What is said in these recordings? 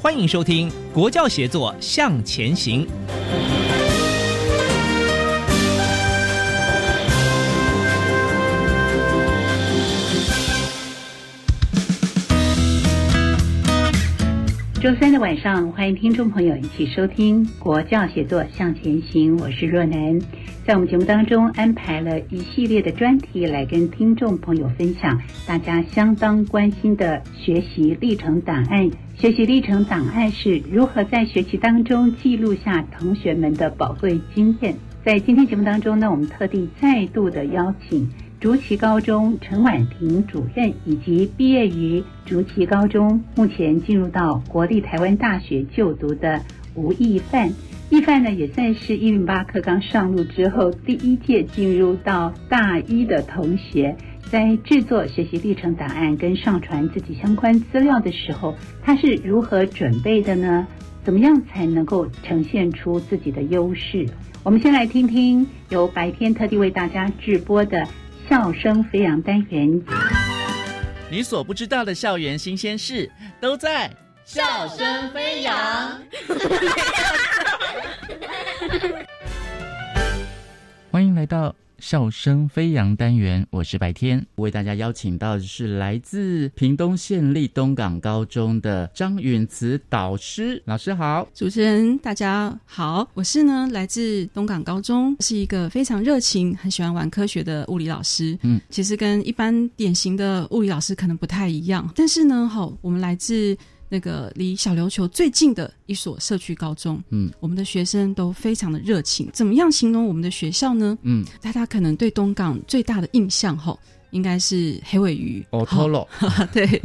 欢迎收听《国教协作向前行》。周三的晚上，欢迎听众朋友一起收听《国教协作向前行》，我是若楠。在我们节目当中安排了一系列的专题来跟听众朋友分享大家相当关心的学习历程档案。学习历程档案是如何在学习当中记录下同学们的宝贵经验。在今天节目当中呢，我们特地再度的邀请。竹崎高中陈婉婷主任以及毕业于竹崎高中，目前进入到国立台湾大学就读的吴义范，义范呢也算是一零八课刚上路之后第一届进入到大一的同学，在制作学习历程档案跟上传自己相关资料的时候，他是如何准备的呢？怎么样才能够呈现出自己的优势？我们先来听听由白天特地为大家直播的。笑声飞扬单元，你所不知道的校园新鲜事都在笑声飞扬。欢迎来到。笑声飞扬单元，我是白天，为大家邀请到的是来自屏东县立东港高中的张允慈导师，老师好，主持人大家好，我是呢来自东港高中，是一个非常热情、很喜欢玩科学的物理老师。嗯，其实跟一般典型的物理老师可能不太一样，但是呢，好，我们来自。那个离小琉球最近的一所社区高中，嗯，我们的学生都非常的热情。怎么样形容我们的学校呢？嗯，大家可能对东港最大的印象，吼。应该是黑尾鱼，哦，对，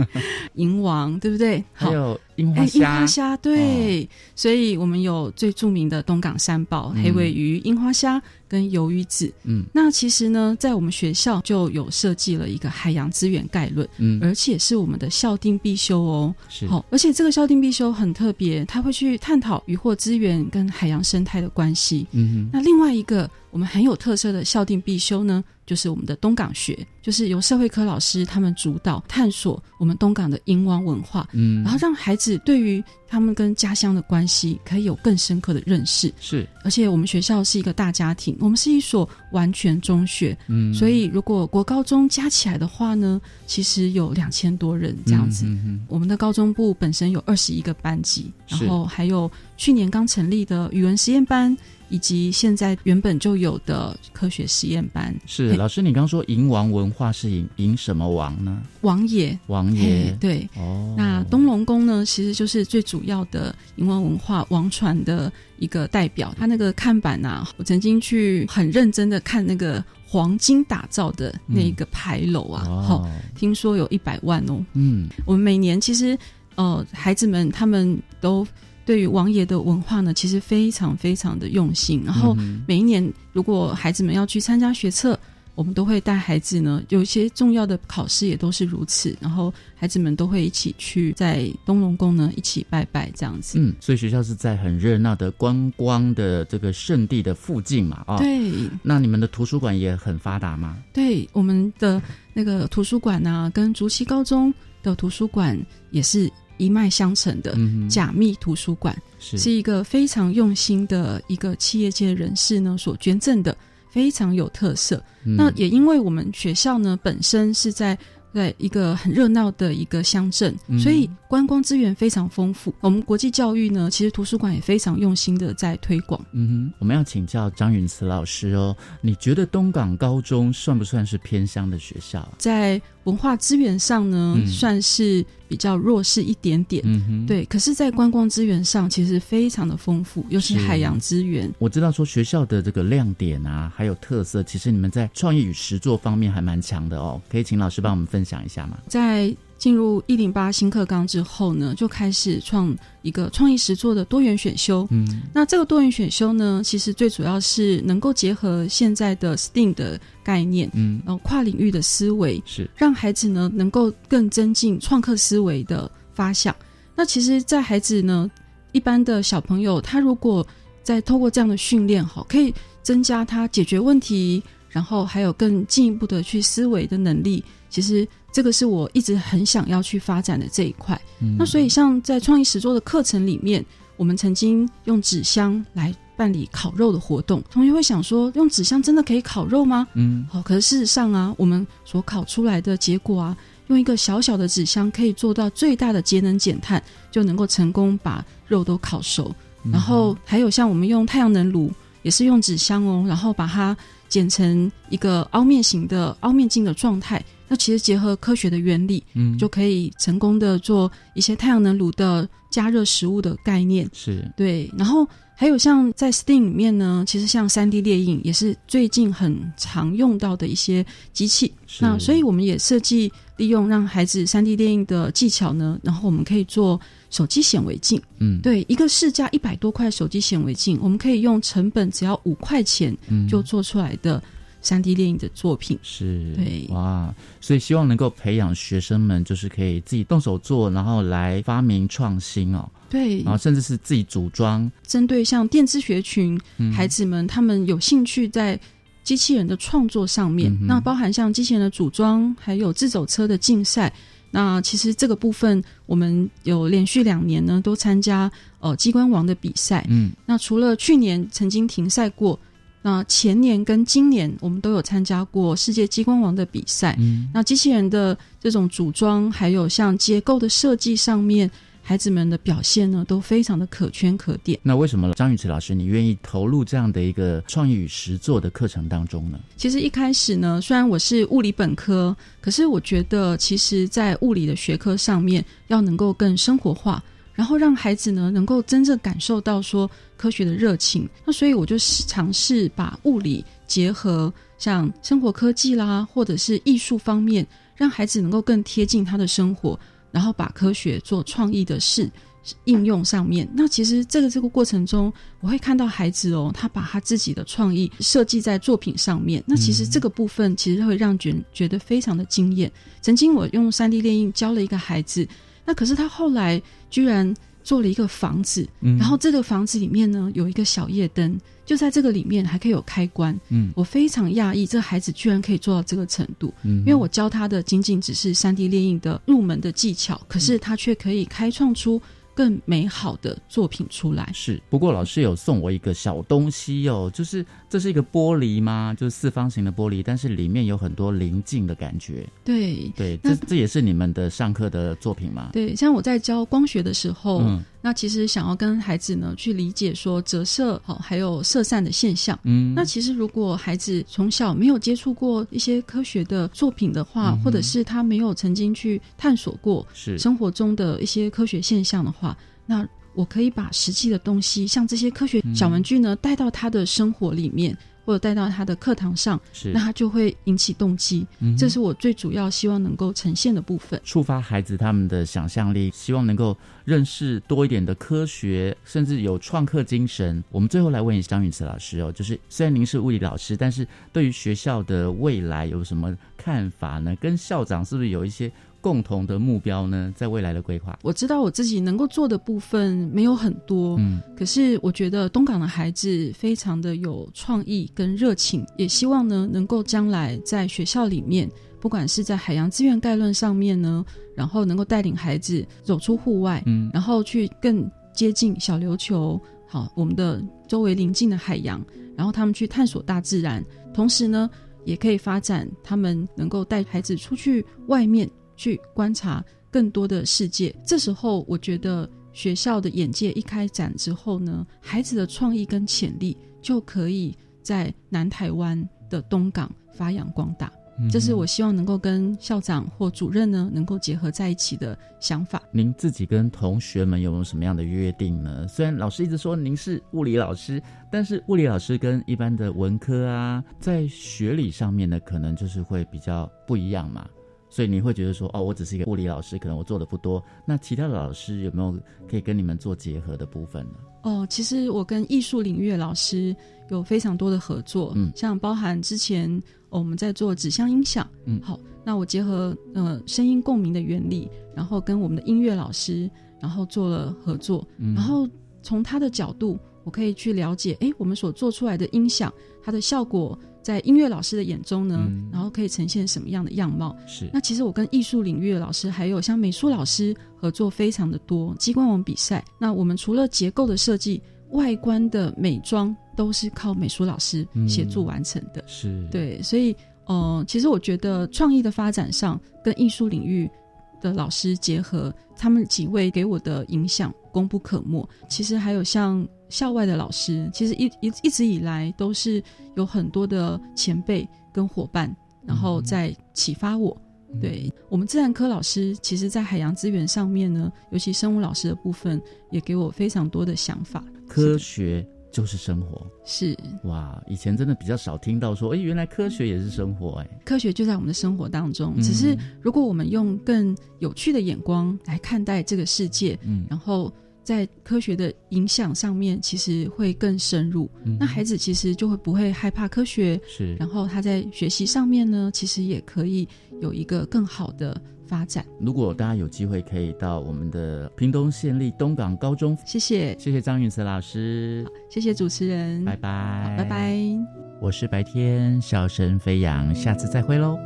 银王，对不对？还有樱花虾，樱花虾，对。所以我们有最著名的东港三宝：黑尾鱼、樱花虾跟鱿鱼子。嗯，那其实呢，在我们学校就有设计了一个海洋资源概论，嗯，而且是我们的校定必修哦。是，好，而且这个校定必修很特别，它会去探讨渔获资源跟海洋生态的关系。嗯，那另外一个我们很有特色的校定必修呢？就是我们的东港学，就是由社会科老师他们主导探索我们东港的银王文化，嗯，然后让孩子对于他们跟家乡的关系可以有更深刻的认识。是，而且我们学校是一个大家庭，我们是一所完全中学，嗯，所以如果国高中加起来的话呢，其实有两千多人这样子。我们的高中部本身有二十一个班级，然后还有去年刚成立的语文实验班。以及现在原本就有的科学实验班是老师，你刚刚说银王文化是银银什么王呢？王爷，王爷对哦。那东龙宫呢，其实就是最主要的银王文化王传的一个代表。他那个看板啊，我曾经去很认真的看那个黄金打造的那个牌楼啊，好，听说有一百万哦。嗯，我们每年其实呃，孩子们他们都。对于王爷的文化呢，其实非常非常的用心。然后每一年，如果孩子们要去参加学测，我们都会带孩子呢，有一些重要的考试也都是如此。然后孩子们都会一起去在东龙宫呢一起拜拜这样子。嗯，所以学校是在很热闹的观光的这个圣地的附近嘛？啊，对。那你们的图书馆也很发达吗？对，我们的那个图书馆呢，跟竹溪高中的图书馆也是。一脉相承的假密图书馆，是一个非常用心的一个企业界人士呢所捐赠的，非常有特色。那也因为我们学校呢本身是在。在一个很热闹的一个乡镇，所以观光资源非常丰富。我们国际教育呢，其实图书馆也非常用心的在推广。嗯哼，我们要请教张允慈老师哦，你觉得东港高中算不算是偏乡的学校？在文化资源上呢，算是比较弱势一点点。对。可是，在观光资源上，其实非常的丰富，又是海洋资源。我知道说学校的这个亮点啊，还有特色，其实你们在创意与实作方面还蛮强的哦。可以请老师帮我们分享一下吗？在进入一零八新课纲之后呢，就开始创一个创意实作的多元选修。嗯，那这个多元选修呢，其实最主要是能够结合现在的 STEAM 的概念，嗯，然后跨领域的思维，是让孩子呢能够更增进创客思维的发想。那其实，在孩子呢，一般的小朋友，他如果在透过这样的训练，哈，可以增加他解决问题，然后还有更进一步的去思维的能力。其实。这个是我一直很想要去发展的这一块。那所以，像在创意实作的课程里面，我们曾经用纸箱来办理烤肉的活动。同学会想说，用纸箱真的可以烤肉吗？嗯，好。可是事实上啊，我们所烤出来的结果啊，用一个小小的纸箱可以做到最大的节能减碳，就能够成功把肉都烤熟。然后还有像我们用太阳能炉，也是用纸箱哦，然后把它剪成一个凹面型的凹面镜的状态。那其实结合科学的原理，嗯，就可以成功的做一些太阳能炉的加热食物的概念，是对。然后还有像在 STEAM 里面呢，其实像三 D 列印也是最近很常用到的一些机器。那所以我们也设计利用让孩子三 D 列印的技巧呢，然后我们可以做手机显微镜。嗯，对，一个市价一百多块手机显微镜，我们可以用成本只要五块钱就做出来的。三 D 电影的作品是对哇，所以希望能够培养学生们，就是可以自己动手做，然后来发明创新哦。对，然后甚至是自己组装。针对像电子学群孩子们，他们有兴趣在机器人的创作上面，那包含像机器人的组装，还有自走车的竞赛。那其实这个部分，我们有连续两年呢都参加呃机关王的比赛。嗯，那除了去年曾经停赛过。那前年跟今年，我们都有参加过世界激光王的比赛。嗯，那机器人的这种组装，还有像结构的设计上面，孩子们的表现呢，都非常的可圈可点。那为什么张宇慈老师你愿意投入这样的一个创意与实作的课程当中呢？其实一开始呢，虽然我是物理本科，可是我觉得，其实在物理的学科上面，要能够更生活化。然后让孩子呢能够真正感受到说科学的热情，那所以我就尝试把物理结合像生活科技啦，或者是艺术方面，让孩子能够更贴近他的生活，然后把科学做创意的事应用上面。那其实这个这个过程中，我会看到孩子哦，他把他自己的创意设计在作品上面。那其实这个部分其实会让觉觉得非常的惊艳。曾经我用三 D 列印教了一个孩子。那可是他后来居然做了一个房子，然后这个房子里面呢有一个小夜灯，就在这个里面还可以有开关。嗯，我非常讶异，这孩子居然可以做到这个程度。嗯，因为我教他的仅仅只是三 D 列印的入门的技巧，可是他却可以开创出。更美好的作品出来是，不过老师有送我一个小东西哦，就是这是一个玻璃吗？就是四方形的玻璃，但是里面有很多棱镜的感觉。对对，这这也是你们的上课的作品吗？对，像我在教光学的时候。那其实想要跟孩子呢去理解说折射好还有射散的现象，嗯，那其实如果孩子从小没有接触过一些科学的作品的话，或者是他没有曾经去探索过是生活中的一些科学现象的话，那我可以把实际的东西，像这些科学小玩具呢，带到他的生活里面。或者带到他的课堂上，那他就会引起动机。嗯这是我最主要希望能够呈现的部分，触发孩子他们的想象力，希望能够认识多一点的科学，甚至有创客精神。我们最后来问一下张允慈老师哦，就是虽然您是物理老师，但是对于学校的未来有什么看法呢？跟校长是不是有一些共同的目标呢？在未来的规划，我知道我自己能够做的部分没有很多，嗯，可是我觉得东港的孩子非常的有创意跟热情，也希望呢能够将来在学校里面，不管是在海洋资源概论上面呢，然后能够带领孩子走出户外，嗯，然后去更接近小琉球，好，我们的周围邻近的海洋，然后他们去探索大自然，同时呢。也可以发展，他们能够带孩子出去外面去观察更多的世界。这时候，我觉得学校的眼界一开展之后呢，孩子的创意跟潜力就可以在南台湾的东港发扬光大。这是我希望能够跟校长或主任呢能够结合在一起的想法。您自己跟同学们有没有什么样的约定呢？虽然老师一直说您是物理老师，但是物理老师跟一般的文科啊，在学理上面呢，可能就是会比较不一样嘛。所以你会觉得说，哦，我只是一个物理老师，可能我做的不多。那其他的老师有没有可以跟你们做结合的部分呢？哦，其实我跟艺术领域的老师有非常多的合作，嗯，像包含之前。我们在做指向音响，嗯，好，那我结合呃声音共鸣的原理，然后跟我们的音乐老师，然后做了合作，嗯然后从他的角度，我可以去了解，哎，我们所做出来的音响，它的效果在音乐老师的眼中呢，然后可以呈现什么样的样貌？是。那其实我跟艺术领域的老师，还有像美术老师合作非常的多，机关网比赛，那我们除了结构的设计。外观的美妆都是靠美术老师协助完成的，是对，所以，呃，其实我觉得创意的发展上跟艺术领域的老师结合，他们几位给我的影响功不可没。其实还有像校外的老师，其实一一一直以来都是有很多的前辈跟伙伴，然后在启发我。对我们自然科老师，其实，在海洋资源上面呢，尤其生物老师的部分，也给我非常多的想法。科学就是生活，是哇！以前真的比较少听到说，哎，原来科学也是生活，哎，科学就在我们的生活当中。只是如果我们用更有趣的眼光来看待这个世界，嗯，然后。在科学的影响上面，其实会更深入。那孩子其实就会不会害怕科学，是。然后他在学习上面呢，其实也可以有一个更好的发展。如果大家有机会可以到我们的屏东县立东港高中，谢谢，谢谢张允慈老师，谢谢主持人，拜拜，拜拜。我是白天笑声飞扬，下次再会喽。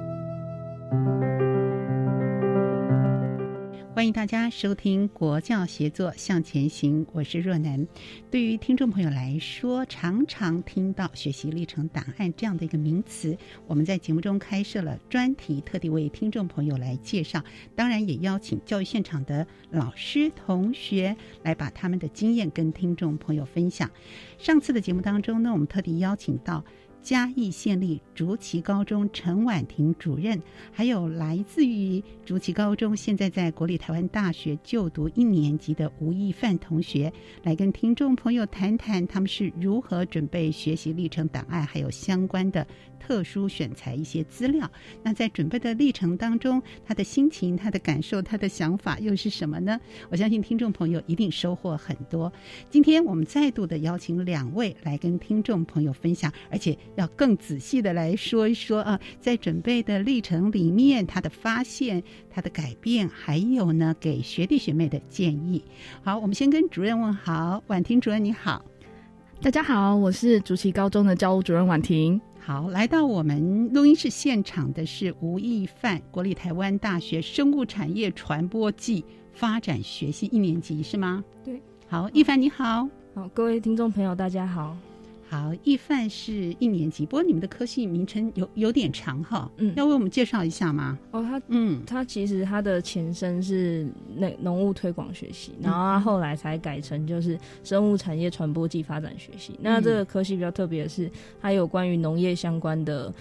欢迎大家收听《国教协作向前行》，我是若楠。对于听众朋友来说，常常听到“学习历程档案”这样的一个名词，我们在节目中开设了专题，特地为听众朋友来介绍。当然，也邀请教育现场的老师、同学来把他们的经验跟听众朋友分享。上次的节目当中呢，我们特地邀请到。嘉义县立竹崎高中陈婉婷主任，还有来自于竹崎高中，现在在国立台湾大学就读一年级的吴亦范同学，来跟听众朋友谈谈他们是如何准备学习历程档案，还有相关的。特殊选材一些资料，那在准备的历程当中，他的心情、他的感受、他的想法又是什么呢？我相信听众朋友一定收获很多。今天我们再度的邀请两位来跟听众朋友分享，而且要更仔细的来说一说啊，在准备的历程里面，他的发现、他的改变，还有呢给学弟学妹的建议。好，我们先跟主任问好，婉婷主任你好，大家好，我是竹崎高中的教务主任婉婷。好，来到我们录音室现场的是吴亦范，国立台湾大学生物产业传播暨发展学系一年级是吗？对。好，亦凡你好。好，各位听众朋友大家好。好，易范是一年级，不过你们的科系名称有有点长哈，嗯，要为我们介绍一下吗？哦，他，嗯，他其实他的前身是那农务推广学系，然后他后来才改成就是生物产业传播暨发展学系。那这个科系比较特别的是，它有关于农业相关的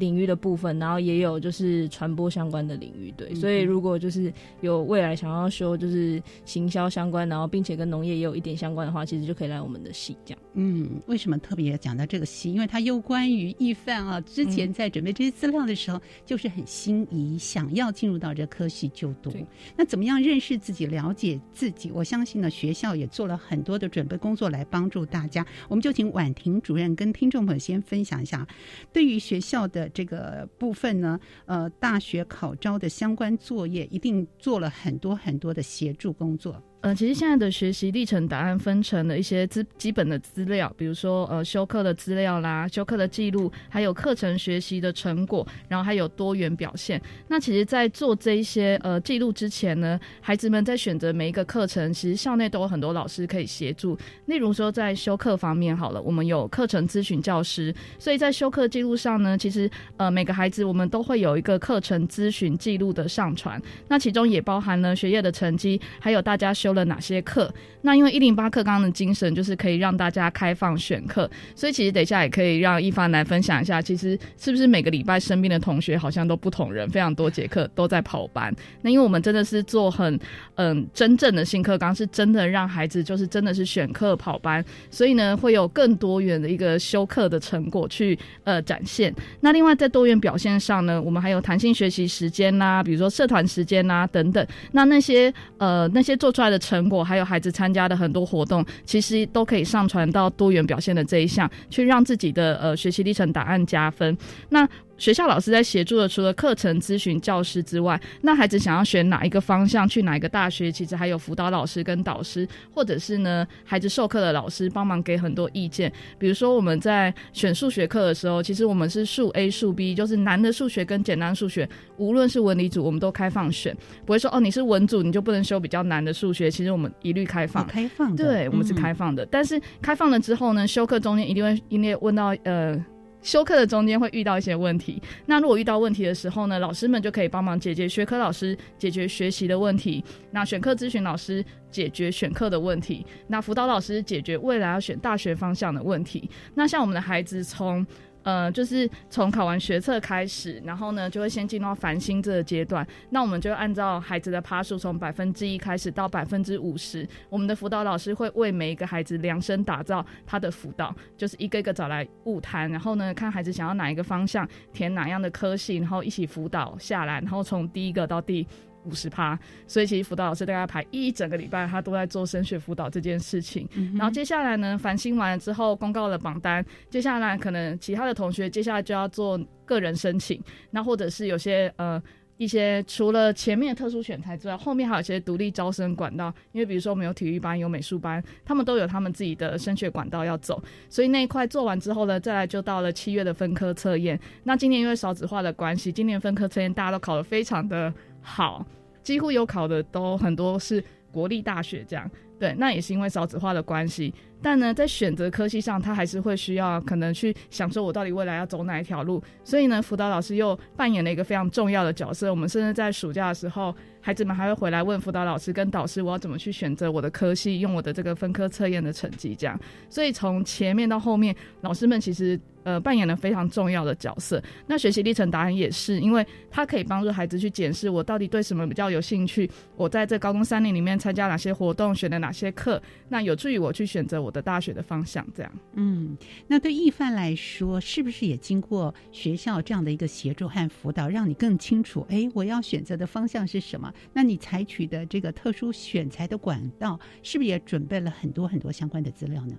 领域的部分，然后也有就是传播相关的领域，对。所以如果就是有未来想要修就是行销相关，然后并且跟农业也有一点相关的话，其实就可以来我们的系这样。嗯，为什么特别讲到这个戏？因为它有关于易范啊，之前在准备这些资料的时候，就是很心仪，想要进入到这科系就读。那怎么样认识自己、了解自己？我相信呢，学校也做了很多的准备工作来帮助大家。我们就请婉婷主任跟听众朋友先分享一下，对于学校的这个部分呢，呃，大学考招的相关作业，一定做了很多很多的协助工作。呃，其实现在的学习历程档案分成了一些资基本的资料，比如说呃修课的资料啦、修课的记录，还有课程学习的成果，然后还有多元表现。那其实，在做这一些呃记录之前呢，孩子们在选择每一个课程，其实校内都有很多老师可以协助。例如说，在修课方面，好了，我们有课程咨询教师，所以在修课记录上呢，其实呃每个孩子我们都会有一个课程咨询记录的上传，那其中也包含了学业的成绩，还有大家修。了哪些课？那因为一零八课纲的精神就是可以让大家开放选课，所以其实等一下也可以让一帆来分享一下，其实是不是每个礼拜身边的同学好像都不同人，非常多节课都在跑班。那因为我们真的是做很嗯真正的新课纲，是真的让孩子就是真的是选课跑班，所以呢会有更多元的一个修课的成果去呃展现。那另外在多元表现上呢，我们还有弹性学习时间啦，比如说社团时间啦等等。那那些呃那些做出来的。成果还有孩子参加的很多活动，其实都可以上传到多元表现的这一项，去让自己的呃学习历程档案加分。那学校老师在协助的，除了课程咨询教师之外，那孩子想要选哪一个方向，去哪一个大学，其实还有辅导老师跟导师，或者是呢孩子授课的老师帮忙给很多意见。比如说我们在选数学课的时候，其实我们是数 A 数 B，就是难的数学跟简单数学，无论是文理组，我们都开放选，不会说哦你是文组你就不能修比较难的数学，其实我们一律开放。开放的，对我们是开放的。但是开放了之后呢，修课中间一定会因为问到呃。修课的中间会遇到一些问题，那如果遇到问题的时候呢，老师们就可以帮忙解决学科老师解决学习的问题，那选课咨询老师解决选课的问题，那辅导老师解决未来要选大学方向的问题。那像我们的孩子从呃，就是从考完学测开始，然后呢，就会先进入到繁星这个阶段。那我们就按照孩子的趴数，从百分之一开始到百分之五十，我们的辅导老师会为每一个孩子量身打造他的辅导，就是一个一个找来物谈，然后呢，看孩子想要哪一个方向，填哪样的科系，然后一起辅导下来，然后从第一个到第。五十趴，所以其实辅导老师大概排一整个礼拜，他都在做升学辅导这件事情。然后接下来呢，繁星完了之后，公告了榜单，接下来可能其他的同学接下来就要做个人申请，那或者是有些呃一些除了前面特殊选材之外，后面还有一些独立招生管道，因为比如说我们有体育班、有美术班，他们都有他们自己的升学管道要走，所以那一块做完之后呢，再来就到了七月的分科测验。那今年因为少子化的关系，今年分科测验大家都考得非常的。好，几乎有考的都很多是国立大学这样，对，那也是因为少子化的关系。但呢，在选择科系上，他还是会需要可能去想说，我到底未来要走哪一条路。所以呢，辅导老师又扮演了一个非常重要的角色。我们甚至在暑假的时候，孩子们还会回来问辅导老师跟导师，我要怎么去选择我的科系，用我的这个分科测验的成绩这样。所以从前面到后面，老师们其实。呃，扮演了非常重要的角色。那学习历程答案也是，因为它可以帮助孩子去检视我到底对什么比较有兴趣，我在这高中三年里面参加哪些活动，选了哪些课，那有助于我去选择我的大学的方向。这样，嗯，那对易范来说，是不是也经过学校这样的一个协助和辅导，让你更清楚，哎，我要选择的方向是什么？那你采取的这个特殊选材的管道，是不是也准备了很多很多相关的资料呢？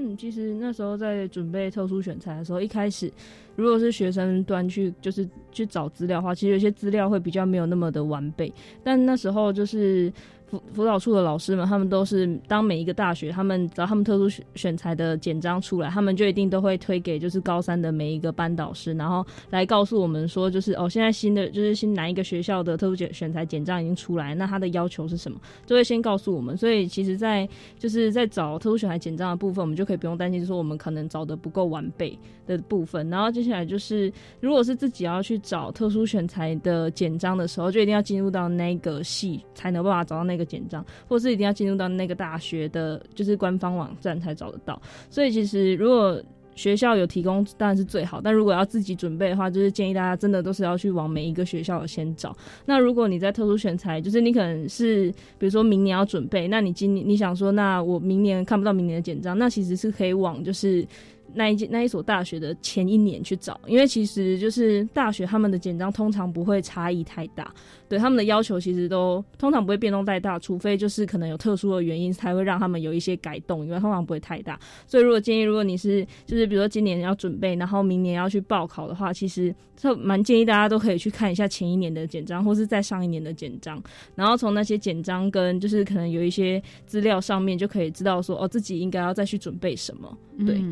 嗯，其实那时候在准备特殊选材的时候，一开始如果是学生端去就是去找资料的话，其实有些资料会比较没有那么的完备，但那时候就是。辅辅导处的老师们，他们都是当每一个大学，他们找他们特殊选选材的简章出来，他们就一定都会推给就是高三的每一个班导师，然后来告诉我们说，就是哦，现在新的就是新哪一个学校的特殊选选材简章已经出来，那他的要求是什么，就会先告诉我们。所以其实，在就是在找特殊选材简章的部分，我们就可以不用担心说我们可能找的不够完备的部分。然后接下来就是，如果是自己要去找特殊选材的简章的时候，就一定要进入到那个系才能办法找到那。个简章，或是一定要进入到那个大学的，就是官方网站才找得到。所以其实如果学校有提供当然是最好，但如果要自己准备的话，就是建议大家真的都是要去往每一个学校先找。那如果你在特殊选材，就是你可能是比如说明年要准备，那你今年你想说，那我明年看不到明年的简章，那其实是可以往就是。那一那一所大学的前一年去找，因为其实就是大学他们的简章通常不会差异太大，对他们的要求其实都通常不会变动太大，除非就是可能有特殊的原因才会让他们有一些改动，因为通常不会太大。所以如果建议，如果你是就是比如说今年要准备，然后明年要去报考的话，其实就蛮建议大家都可以去看一下前一年的简章，或是在上一年的简章，然后从那些简章跟就是可能有一些资料上面就可以知道说哦自己应该要再去准备什么，对。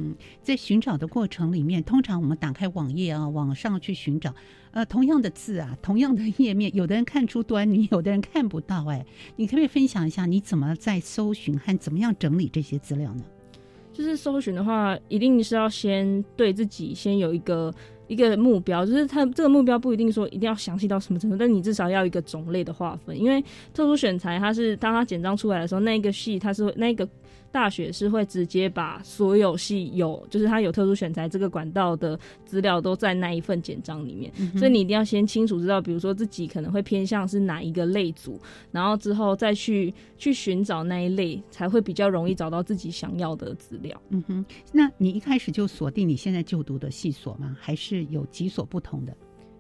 在寻找的过程里面，通常我们打开网页啊，网上去寻找，呃，同样的字啊，同样的页面，有的人看出端倪，有的人看不到。哎，你可不可以分享一下你怎么在搜寻和怎么样整理这些资料呢？就是搜寻的话，一定是要先对自己先有一个一个目标，就是它这个目标不一定说一定要详细到什么程度，但你至少要一个种类的划分，因为特殊选材它是当它简章出来的时候，那一个系它是那个。大学是会直接把所有系有，就是他有特殊选材这个管道的资料都在那一份简章里面，所以你一定要先清楚知道，比如说自己可能会偏向是哪一个类组，然后之后再去去寻找那一类，才会比较容易找到自己想要的资料。嗯哼，那你一开始就锁定你现在就读的系所吗？还是有几所不同的？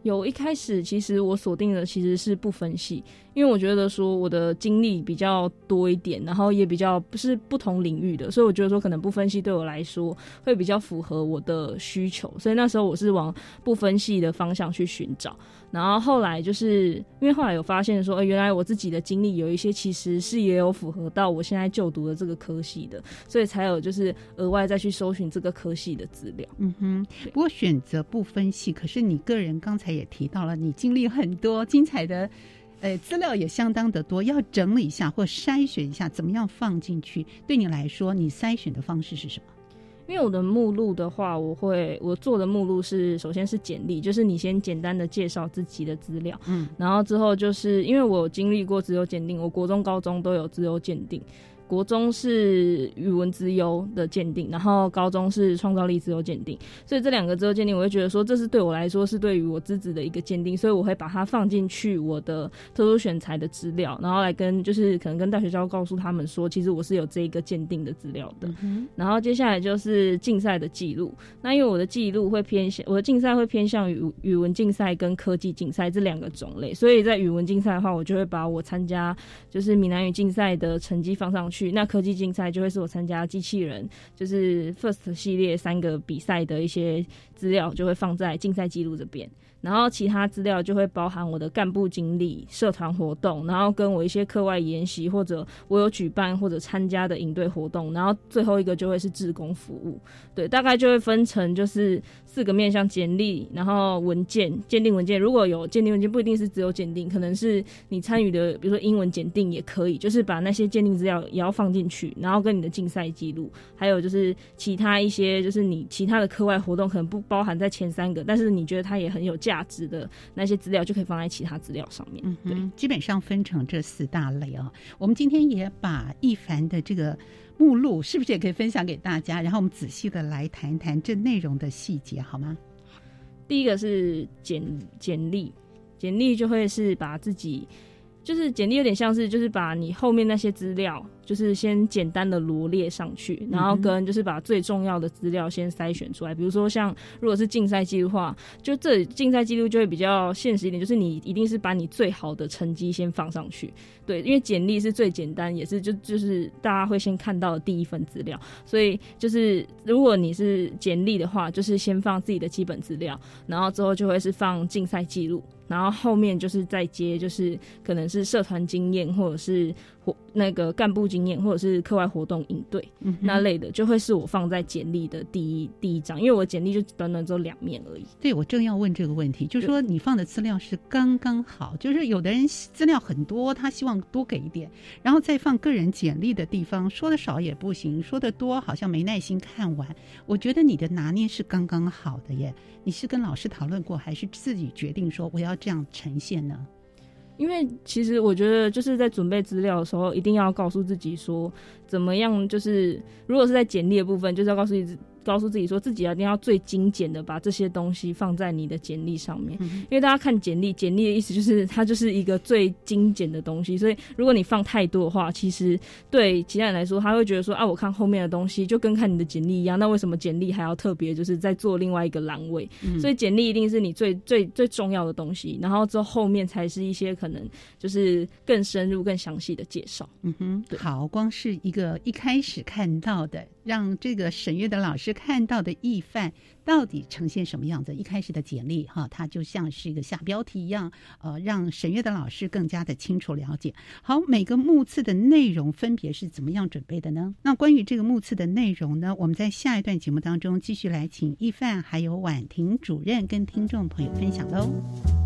有一开始其实我锁定的其实是不分析。因为我觉得说我的经历比较多一点，然后也比较不是不同领域的，所以我觉得说可能不分析对我来说会比较符合我的需求，所以那时候我是往不分析的方向去寻找。然后后来就是因为后来有发现说，呃，原来我自己的经历有一些其实是也有符合到我现在就读的这个科系的，所以才有就是额外再去搜寻这个科系的资料。嗯哼，不过选择不分析，可是你个人刚才也提到了，你经历很多精彩的。呃，资料也相当的多，要整理一下或筛选一下，怎么样放进去？对你来说，你筛选的方式是什么？因为我的目录的话，我会我做的目录是，首先是简历，就是你先简单的介绍自己的资料，嗯，然后之后就是因为我经历过自由鉴定，我国中、高中都有自由鉴定。国中是语文之优的鉴定，然后高中是创造力之优鉴定，所以这两个之优鉴定，我会觉得说这是对我来说是对于我资质的一个鉴定，所以我会把它放进去我的特殊选材的资料，然后来跟就是可能跟大学教告诉他们说，其实我是有这一个鉴定的资料的。然后接下来就是竞赛的记录，那因为我的记录会偏向我的竞赛会偏向于语文竞赛跟科技竞赛这两个种类，所以在语文竞赛的话，我就会把我参加就是闽南语竞赛的成绩放上去。去那科技竞赛就会是我参加机器人，就是 First 系列三个比赛的一些资料，就会放在竞赛记录这边。然后其他资料就会包含我的干部经历、社团活动，然后跟我一些课外研习或者我有举办或者参加的营队活动，然后最后一个就会是志工服务。对，大概就会分成就是四个面向：简历，然后文件、鉴定文件。如果有鉴定文件，不一定是只有鉴定，可能是你参与的，比如说英文鉴定也可以，就是把那些鉴定资料也要放进去，然后跟你的竞赛记录，还有就是其他一些就是你其他的课外活动，可能不包含在前三个，但是你觉得它也很有价。值的那些资料就可以放在其他资料上面。嗯，对，基本上分成这四大类啊。我们今天也把一凡的这个目录，是不是也可以分享给大家？然后我们仔细的来谈一谈这内容的细节，好吗？第一个是简简历，简历就会是把自己，就是简历有点像是，就是把你后面那些资料。就是先简单的罗列上去，然后跟就是把最重要的资料先筛选出来。比如说像如果是竞赛记录的话，就这竞赛记录就会比较现实一点，就是你一定是把你最好的成绩先放上去。对，因为简历是最简单，也是就就是大家会先看到的第一份资料。所以就是如果你是简历的话，就是先放自己的基本资料，然后之后就会是放竞赛记录，然后后面就是再接就是可能是社团经验或者是。那个干部经验或者是课外活动应对那类的，就会是我放在简历的第一第一章，因为我简历就短短只有两面而已。对，我正要问这个问题，就是说你放的资料是刚刚好，就是有的人资料很多，他希望多给一点，然后再放个人简历的地方，说的少也不行，说的多好像没耐心看完。我觉得你的拿捏是刚刚好的耶，你是跟老师讨论过，还是自己决定说我要这样呈现呢？因为其实我觉得就是在准备资料的时候，一定要告诉自己说，怎么样就是如果是在简历的部分，就是要告诉自己告诉自己说自己一定要最精简的把这些东西放在你的简历上面，因为大家看简历，简历的意思就是它就是一个最精简的东西，所以如果你放太多的话，其实对其他人来说，他会觉得说啊，我看后面的东西就跟看你的简历一样，那为什么简历还要特别就是在做另外一个栏位？所以简历一定是你最最最重要的东西，然后之后后面才是一些可能就是更深入、更详细的介绍。嗯哼，好，光是一个一开始看到的，让这个审阅的老师看到的易范到底呈现什么样子？一开始的简历哈，它就像是一个下标题一样，呃，让审阅的老师更加的清楚了解。好，每个目次的内容分别是怎么样准备的呢？那关于这个目次的内容呢，我们在下一段节目当中继续来请易范还有婉婷主任跟听众朋友分享喽。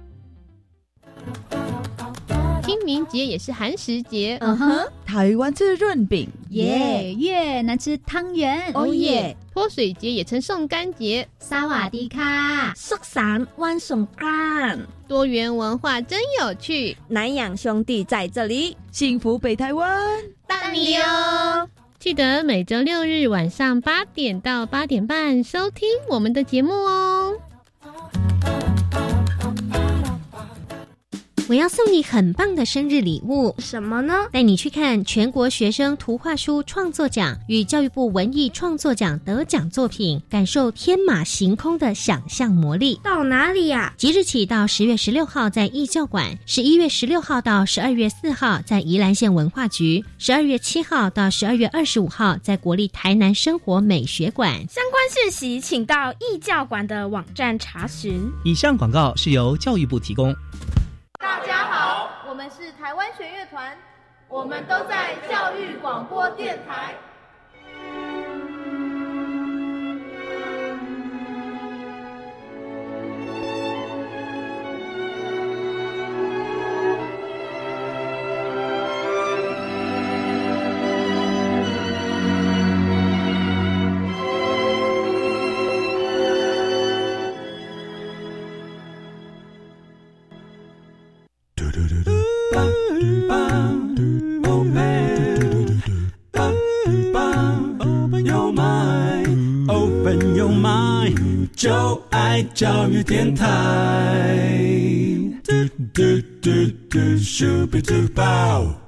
清明节也是寒食节，嗯哼，台湾吃润饼，耶，越南吃汤圆，哦耶，泼水节也称送干节，萨瓦迪卡，苏散万送干，多元文化真有趣，南洋兄弟在这里，幸福北台湾，大你哦！记得每周六日晚上八点到八点半收听我们的节目哦。我要送你很棒的生日礼物，什么呢？带你去看全国学生图画书创作奖与教育部文艺创作奖得奖作品，感受天马行空的想象魔力。到哪里呀？即日起到十月十六号在艺教馆，十一月十六号到十二月四号在宜兰县文化局，十二月七号到十二月二十五号在国立台南生活美学馆。相关讯息请到艺教馆的网站查询。以上广告是由教育部提供。我是台湾弦乐团，我们都在教育广播电台。教育电台。嘟嘟嘟嘟咻比嘟爆。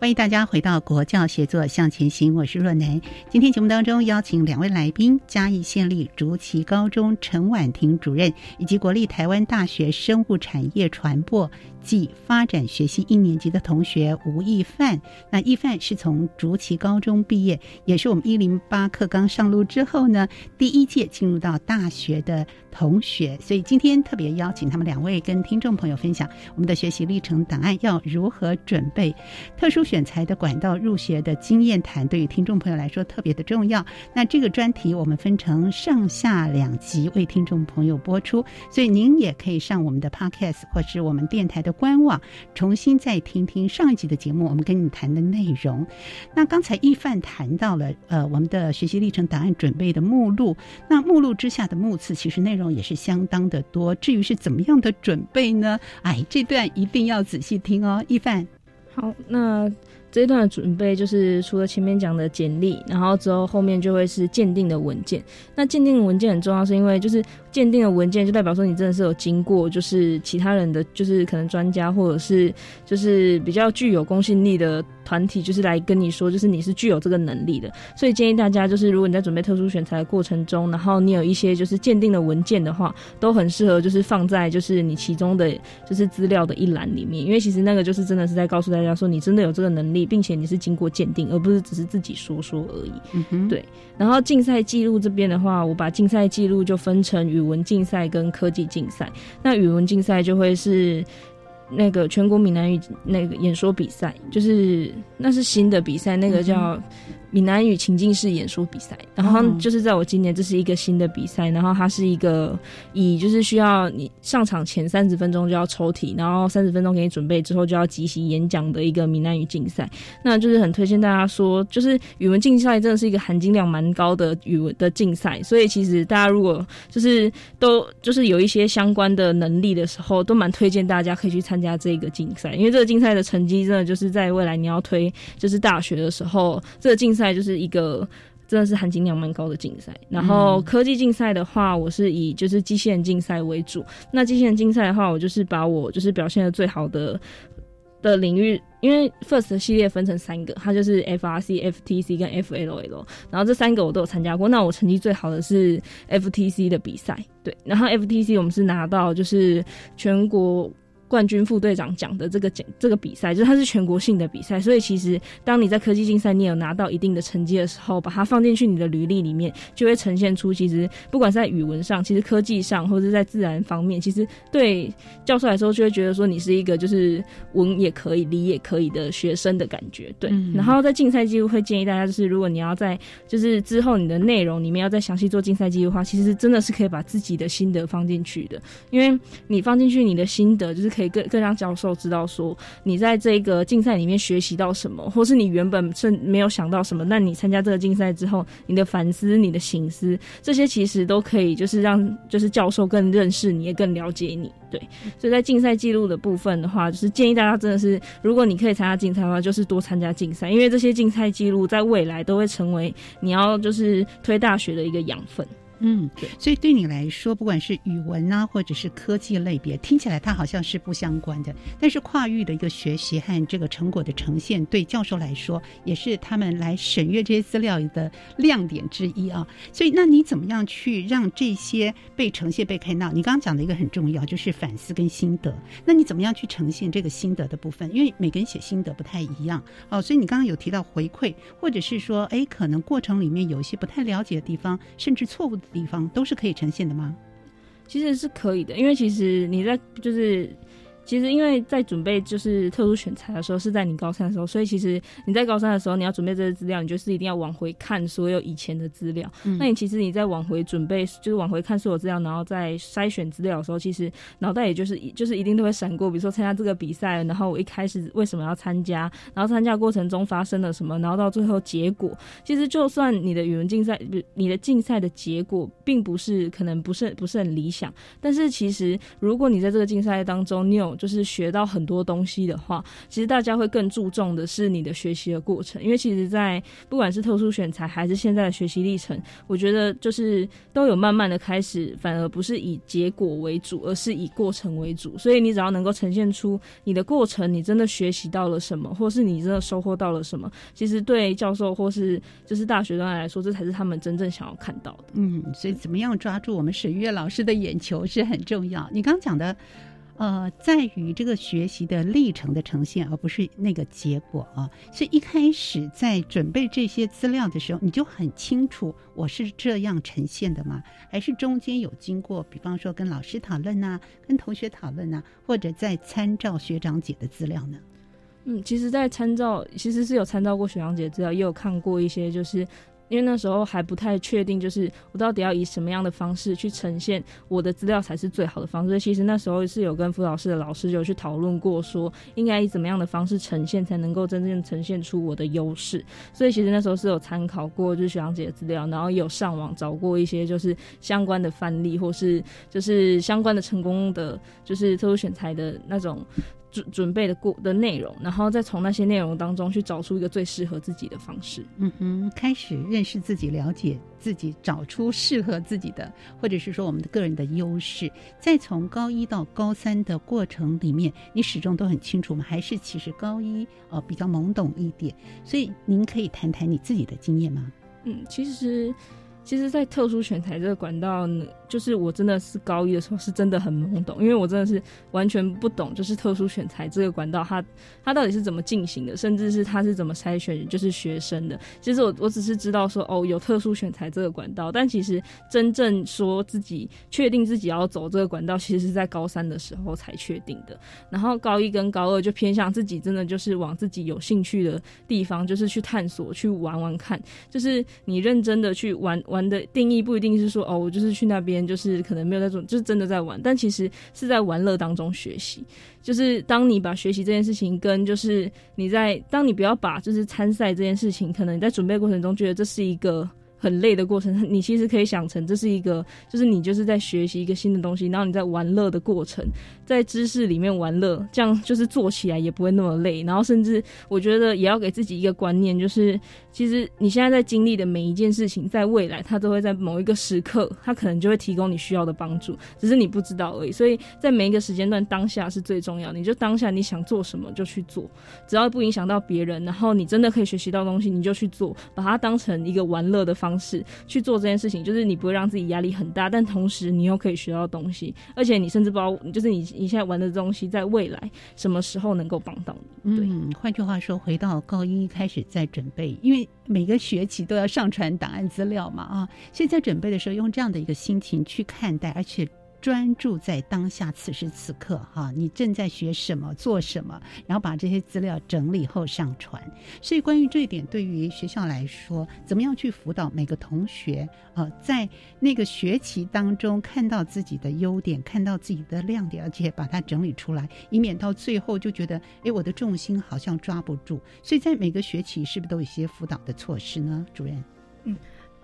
欢迎大家回到国教协作向前行，我是若楠。今天节目当中邀请两位来宾：嘉义县立竹崎高中陈婉婷主任，以及国立台湾大学生物产业传播。暨发展学系一年级的同学吴亦范，那亦范是从竹崎高中毕业，也是我们一零八课纲上路之后呢，第一届进入到大学的同学，所以今天特别邀请他们两位跟听众朋友分享我们的学习历程档案要如何准备特殊选材的管道入学的经验谈，对于听众朋友来说特别的重要。那这个专题我们分成上下两集为听众朋友播出，所以您也可以上我们的 Podcast 或是我们电台的。官网重新再听听上一集的节目，我们跟你谈的内容。那刚才易范谈到了呃我们的学习历程档案准备的目录，那目录之下的目次其实内容也是相当的多。至于是怎么样的准备呢？哎，这段一定要仔细听哦，易范。好，那。这一段的准备就是除了前面讲的简历，然后之后后面就会是鉴定的文件。那鉴定文件很重要，是因为就是鉴定的文件就代表说你真的是有经过，就是其他人的，就是可能专家或者是就是比较具有公信力的。团体就是来跟你说，就是你是具有这个能力的。所以建议大家，就是如果你在准备特殊选材的过程中，然后你有一些就是鉴定的文件的话，都很适合就是放在就是你其中的就是资料的一栏里面，因为其实那个就是真的是在告诉大家说，你真的有这个能力，并且你是经过鉴定，而不是只是自己说说而已。嗯哼，对。然后竞赛记录这边的话，我把竞赛记录就分成语文竞赛跟科技竞赛。那语文竞赛就会是。那个全国闽南语那个演说比赛，就是那是新的比赛，那个叫。闽南语情境式演说比赛，然后就是在我今年这是一个新的比赛，然后它是一个以就是需要你上场前三十分钟就要抽题，然后三十分钟给你准备之后就要即席演讲的一个闽南语竞赛。那就是很推荐大家说，就是语文竞赛真的是一个含金量蛮高的语文的竞赛，所以其实大家如果就是都就是有一些相关的能力的时候，都蛮推荐大家可以去参加这个竞赛，因为这个竞赛的成绩真的就是在未来你要推就是大学的时候，这个竞赛就是一个真的是含金量蛮高的竞赛。然后科技竞赛的话，我是以就是机器人竞赛为主。那机器人竞赛的话，我就是把我就是表现的最好的的领域，因为 First 系列分成三个，它就是 FRC、FTC 跟 FLL。然后这三个我都有参加过。那我成绩最好的是 FTC 的比赛，对。然后 FTC 我们是拿到就是全国。冠军副队长奖的这个奖这个比赛，就是它是全国性的比赛，所以其实当你在科技竞赛你有拿到一定的成绩的时候，把它放进去你的履历里面，就会呈现出其实不管是在语文上，其实科技上，或者在自然方面，其实对教授来说就会觉得说你是一个就是文也可以理也可以的学生的感觉。对，然后在竞赛记录会建议大家，就是如果你要在就是之后你的内容里面要再详细做竞赛记录的话，其实真的是可以把自己的心得放进去的，因为你放进去你的心得就是。可以更更让教授知道说你在这个竞赛里面学习到什么，或是你原本是没有想到什么，那你参加这个竞赛之后，你的反思、你的醒思，这些其实都可以就是让就是教授更认识你，也更了解你。对，所以在竞赛记录的部分的话，就是建议大家真的是，如果你可以参加竞赛的话，就是多参加竞赛，因为这些竞赛记录在未来都会成为你要就是推大学的一个养分。嗯，对，所以对你来说，不管是语文啊，或者是科技类别，听起来它好像是不相关的。但是跨域的一个学习和这个成果的呈现，对教授来说，也是他们来审阅这些资料的亮点之一啊。所以，那你怎么样去让这些被呈现、被看到？你刚刚讲的一个很重要，就是反思跟心得。那你怎么样去呈现这个心得的部分？因为每个人写心得不太一样哦。所以你刚刚有提到回馈，或者是说，哎，可能过程里面有一些不太了解的地方，甚至错误。地方都是可以呈现的吗？其实是可以的，因为其实你在就是。其实，因为在准备就是特殊选材的时候，是在你高三的时候，所以其实你在高三的时候，你要准备这些资料，你就是一定要往回看所有以前的资料。那你其实你在往回准备，就是往回看所有资料，然后再筛选资料的时候，其实脑袋也就是就是一定都会闪过，比如说参加这个比赛，然后我一开始为什么要参加，然后参加过程中发生了什么，然后到最后结果，其实就算你的语文竞赛，你的竞赛的结果并不是可能不是不是很理想，但是其实如果你在这个竞赛当中，你有就是学到很多东西的话，其实大家会更注重的是你的学习的过程，因为其实，在不管是特殊选材还是现在的学习历程，我觉得就是都有慢慢的开始，反而不是以结果为主，而是以过程为主。所以你只要能够呈现出你的过程，你真的学习到了什么，或是你真的收获到了什么，其实对教授或是就是大学端来说，这才是他们真正想要看到的。嗯，所以怎么样抓住我们沈月老师的眼球是很重要。你刚讲的。呃，在于这个学习的历程的呈现，而不是那个结果啊。所以一开始在准备这些资料的时候，你就很清楚我是这样呈现的吗？还是中间有经过，比方说跟老师讨论呐，跟同学讨论呐，或者在参照学长姐的资料呢？嗯，其实，在参照其实是有参照过学长姐资料，也有看过一些就是。因为那时候还不太确定，就是我到底要以什么样的方式去呈现我的资料才是最好的方式。其实那时候是有跟辅导室的老师有去讨论过，说应该以怎么样的方式呈现才能够真正呈现出我的优势。所以其实那时候是有参考过就是学长姐的资料，然后有上网找过一些就是相关的范例，或是就是相关的成功的，就是特殊选材的那种。准准备的过的内容，然后再从那些内容当中去找出一个最适合自己的方式。嗯哼，开始认识自己，了解自己，找出适合自己的，或者是说我们的个人的优势。再从高一到高三的过程里面，你始终都很清楚吗？还是其实高一呃比较懵懂一点？所以您可以谈谈你自己的经验吗？嗯，其实，其实，在特殊选材这个管道呢。就是我真的是高一的时候是真的很懵懂，因为我真的是完全不懂，就是特殊选材这个管道它它到底是怎么进行的，甚至是它是怎么筛选就是学生的。其实我我只是知道说哦有特殊选材这个管道，但其实真正说自己确定自己要走这个管道，其实是在高三的时候才确定的。然后高一跟高二就偏向自己真的就是往自己有兴趣的地方，就是去探索去玩玩看。就是你认真的去玩玩玩的定义不一定是说哦我就是去那边。就是可能没有那种，就是真的在玩，但其实是在玩乐当中学习。就是当你把学习这件事情跟就是你在当你不要把就是参赛这件事情，可能你在准备过程中觉得这是一个。很累的过程，你其实可以想成这是一个，就是你就是在学习一个新的东西，然后你在玩乐的过程，在知识里面玩乐，这样就是做起来也不会那么累。然后甚至我觉得也要给自己一个观念，就是其实你现在在经历的每一件事情，在未来它都会在某一个时刻，它可能就会提供你需要的帮助，只是你不知道而已。所以在每一个时间段，当下是最重要。你就当下你想做什么就去做，只要不影响到别人，然后你真的可以学习到东西，你就去做，把它当成一个玩乐的方。式去做这件事情，就是你不会让自己压力很大，但同时你又可以学到东西，而且你甚至不知道，就是你你现在玩的东西，在未来什么时候能够帮到你。嗯，换句话说，回到高一开始在准备，因为每个学期都要上传档案资料嘛，啊，现在准备的时候，用这样的一个心情去看待，而且。专注在当下，此时此刻，哈，你正在学什么，做什么，然后把这些资料整理后上传。所以，关于这一点，对于学校来说，怎么样去辅导每个同学，呃，在那个学期当中看到自己的优点，看到自己的亮点，而且把它整理出来，以免到最后就觉得，哎，我的重心好像抓不住。所以在每个学期，是不是都有一些辅导的措施呢？主任，嗯。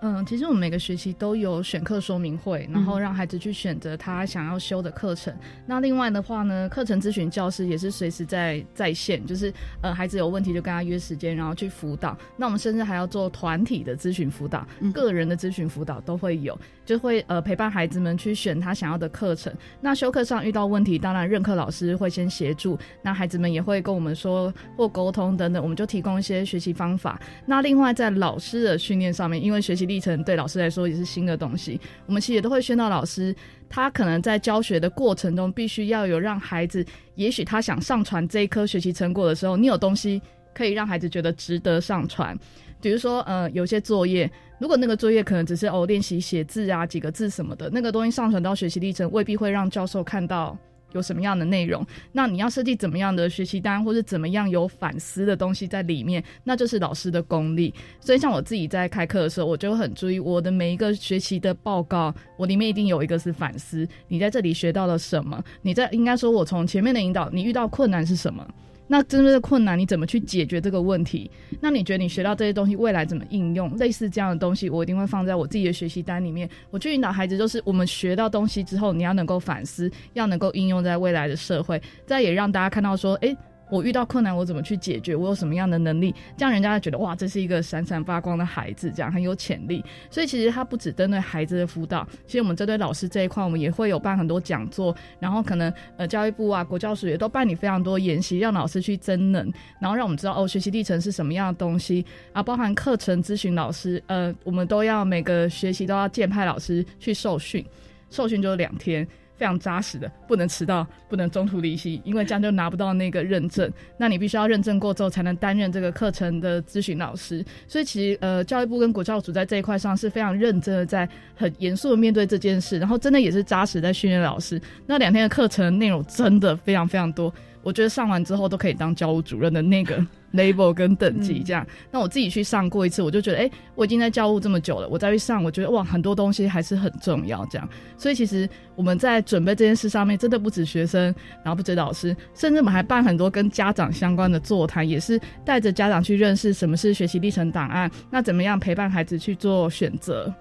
嗯，其实我们每个学期都有选课说明会，然后让孩子去选择他想要修的课程。那另外的话呢，课程咨询教师也是随时在在线，就是呃孩子有问题就跟他约时间，然后去辅导。那我们甚至还要做团体的咨询辅导，个人的咨询辅导都会有，就会呃陪伴孩子们去选他想要的课程。那修课上遇到问题，当然任课老师会先协助，那孩子们也会跟我们说或沟通等等，我们就提供一些学习方法。那另外在老师的训练上面，因为学习历程对老师来说也是新的东西，我们其实也都会宣导老师，他可能在教学的过程中，必须要有让孩子，也许他想上传这一科学习成果的时候，你有东西可以让孩子觉得值得上传。比如说，呃，有些作业，如果那个作业可能只是哦练习写字啊几个字什么的，那个东西上传到学习历程，未必会让教授看到。有什么样的内容？那你要设计怎么样的学习单，或者怎么样有反思的东西在里面，那就是老师的功力。所以像我自己在开课的时候，我就很注意我的每一个学习的报告，我里面一定有一个是反思。你在这里学到了什么？你在应该说，我从前面的引导，你遇到困难是什么？那真正的困难，你怎么去解决这个问题？那你觉得你学到这些东西，未来怎么应用？类似这样的东西，我一定会放在我自己的学习单里面。我去引导孩子，就是我们学到东西之后，你要能够反思，要能够应用在未来的社会，再也让大家看到说，哎。我遇到困难，我怎么去解决？我有什么样的能力？这样人家觉得哇，这是一个闪闪发光的孩子，这样很有潜力。所以其实他不只针对孩子的辅导，其实我们针对老师这一块，我们也会有办很多讲座，然后可能呃教育部啊、国教署也都办理非常多研习，让老师去增能，然后让我们知道哦学习历程是什么样的东西啊，包含课程咨询老师，呃，我们都要每个学习都要建派老师去受训，受训就是两天。非常扎实的，不能迟到，不能中途离席，因为这样就拿不到那个认证。那你必须要认证过之后，才能担任这个课程的咨询老师。所以其实呃，教育部跟国教组在这一块上是非常认真的，在很严肃的面对这件事，然后真的也是扎实在训练老师。那两天的课程内容真的非常非常多，我觉得上完之后都可以当教务主任的那个。label 跟等级这样，那我自己去上过一次，我就觉得，哎，我已经在教务这么久了，我再去上，我觉得哇，很多东西还是很重要。这样，所以其实我们在准备这件事上面，真的不止学生，然后不止老师，甚至我们还办很多跟家长相关的座谈，也是带着家长去认识什么是学习历程档案，那怎么样陪伴孩子去做选择。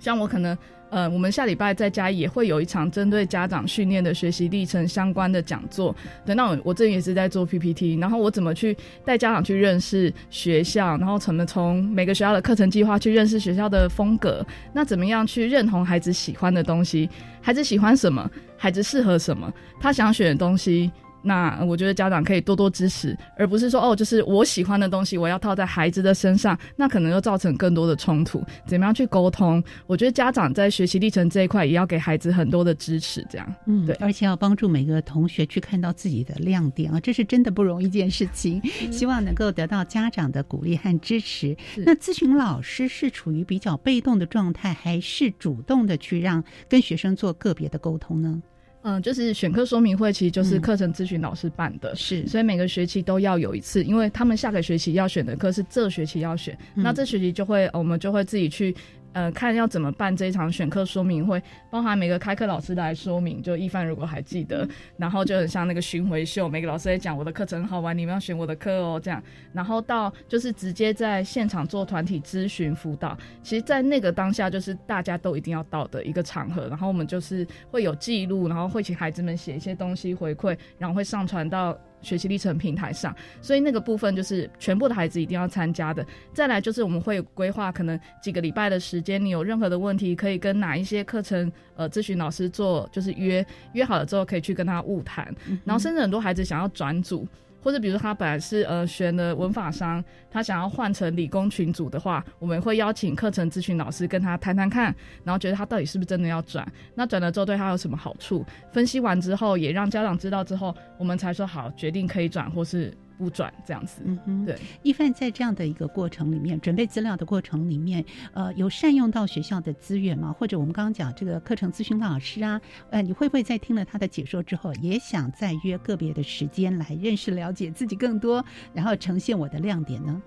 像我可能呃，我们下礼拜在家也会有一场针对家长训练的学习历程相关的讲座。等到我我这也是在做 PPT，然后我怎么去带家长去认识学校，然后怎么从每个学校的课程计划去认识学校的风格，那怎么样去认同孩子喜欢的东西，孩子喜欢什么，孩子适合什么，他想选的东西。那我觉得家长可以多多支持，而不是说哦，就是我喜欢的东西我要套在孩子的身上，那可能又造成更多的冲突。怎么样去沟通？我觉得家长在学习历程这一块也要给孩子很多的支持，这样。嗯，对，而且要帮助每个同学去看到自己的亮点啊，这是真的不容易一件事情。希望能够得到家长的鼓励和支持。那咨询老师是处于比较被动的状态，还是主动的去让跟学生做个别的沟通呢？嗯，就是选课说明会，其实就是课程咨询老师办的，是，所以每个学期都要有一次，因为他们下个学期要选的课是这学期要选，那这学期就会我们就会自己去。呃，看要怎么办这一场选课说明会，包含每个开课老师来说明。就一帆如果还记得，然后就很像那个巡回秀，每个老师在讲我的课程好玩，你们要选我的课哦，这样。然后到就是直接在现场做团体咨询辅导。其实，在那个当下，就是大家都一定要到的一个场合。然后我们就是会有记录，然后会请孩子们写一些东西回馈，然后会上传到。学习历程平台上，所以那个部分就是全部的孩子一定要参加的。再来就是我们会规划可能几个礼拜的时间，你有任何的问题可以跟哪一些课程呃咨询老师做，就是约约好了之后可以去跟他晤谈，然后甚至很多孩子想要转组。或者比如他本来是呃选的文法商，他想要换成理工群组的话，我们会邀请课程咨询老师跟他谈谈看，然后觉得他到底是不是真的要转，那转了之后对他有什么好处？分析完之后，也让家长知道之后，我们才说好决定可以转或是。不转这样子，嗯哼，对。一帆在这样的一个过程里面，准备资料的过程里面，呃，有善用到学校的资源吗？或者我们刚刚讲这个课程咨询老师啊，呃，你会不会在听了他的解说之后，也想再约个别的时间来认识、了解自己更多，然后呈现我的亮点呢？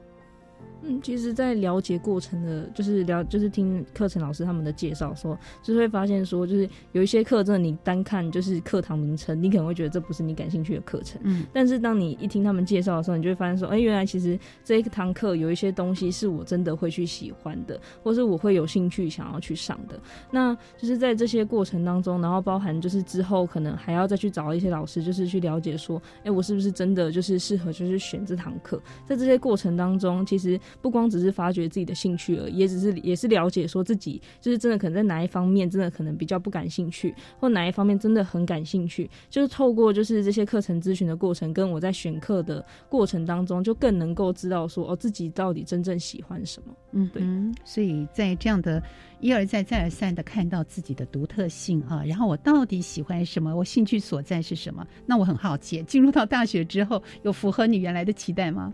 嗯，其实，在了解过程的，就是了，就是听课程老师他们的介绍，说，就是会发现说，就是有一些课，真的你单看就是课堂名称，你可能会觉得这不是你感兴趣的课程。嗯，但是当你一听他们介绍的时候，你就会发现说，哎，原来其实这一堂课有一些东西是我真的会去喜欢的，或是我会有兴趣想要去上的。那就是在这些过程当中，然后包含就是之后可能还要再去找一些老师，就是去了解说，哎，我是不是真的就是适合就是选这堂课？在这些过程当中，其实。不光只是发掘自己的兴趣而已，也只是也是了解说自己就是真的可能在哪一方面真的可能比较不感兴趣，或哪一方面真的很感兴趣，就是透过就是这些课程咨询的过程，跟我在选课的过程当中，就更能够知道说哦自己到底真正喜欢什么。嗯，对。所以在这样的一而再再而三的看到自己的独特性啊，然后我到底喜欢什么，我兴趣所在是什么？那我很好奇，进入到大学之后，有符合你原来的期待吗？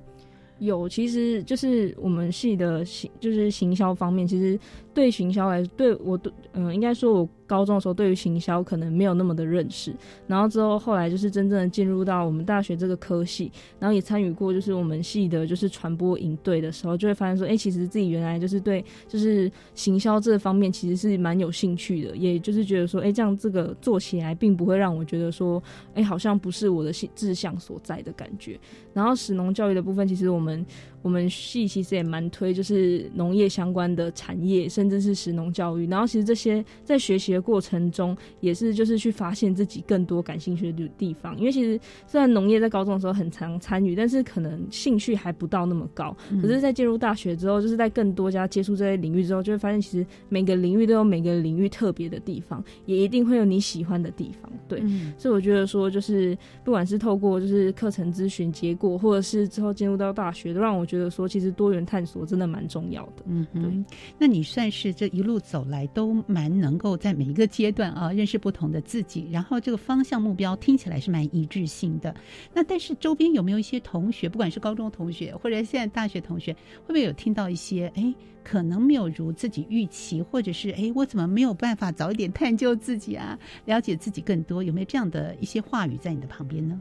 有，其实就是我们系的行，就是行销方面，其实对行销来，对我对，嗯，应该说我。高中的时候，对于行销可能没有那么的认识，然后之后后来就是真正的进入到我们大学这个科系，然后也参与过就是我们系的就是传播营队的时候，就会发现说，哎，其实自己原来就是对就是行销这方面其实是蛮有兴趣的，也就是觉得说，哎，这样这个做起来并不会让我觉得说，哎，好像不是我的志向所在的感觉。然后使农教育的部分，其实我们我们系其实也蛮推就是农业相关的产业，甚至是食农教育。然后其实这些在学习。的过程中也是就是去发现自己更多感兴趣的地方，因为其实虽然农业在高中的时候很常参与，但是可能兴趣还不到那么高。可是，在进入大学之后，就是在更多家接触这些领域之后，就会发现其实每个领域都有每个领域特别的地方，也一定会有你喜欢的地方。对，所以我觉得说，就是不管是透过就是课程咨询结果，或者是之后进入到大学，都让我觉得说，其实多元探索真的蛮重要的。嗯，对。那你算是这一路走来都蛮能够在每一个阶段啊，认识不同的自己，然后这个方向目标听起来是蛮一致性的。那但是周边有没有一些同学，不管是高中同学或者现在大学同学，会不会有听到一些哎，可能没有如自己预期，或者是哎，我怎么没有办法早一点探究自己啊，了解自己更多？有没有这样的一些话语在你的旁边呢？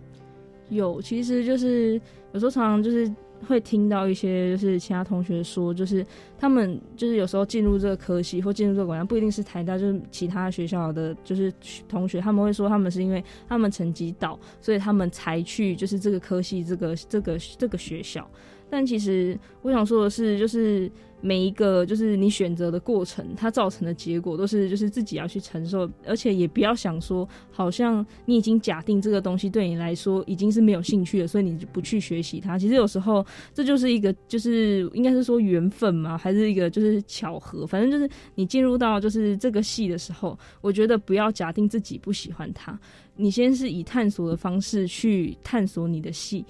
有，其实就是有时候常常就是。会听到一些就是其他同学说，就是他们就是有时候进入这个科系或进入这个馆校，不一定是台大，就是其他学校的就是同学，他们会说他们是因为他们成绩到，所以他们才去就是这个科系这个这个这个学校。但其实我想说的是，就是。每一个就是你选择的过程，它造成的结果都是就是自己要去承受，而且也不要想说，好像你已经假定这个东西对你来说已经是没有兴趣了，所以你就不去学习它。其实有时候这就是一个就是应该是说缘分嘛，还是一个就是巧合，反正就是你进入到就是这个戏的时候，我觉得不要假定自己不喜欢它，你先是以探索的方式去探索你的戏。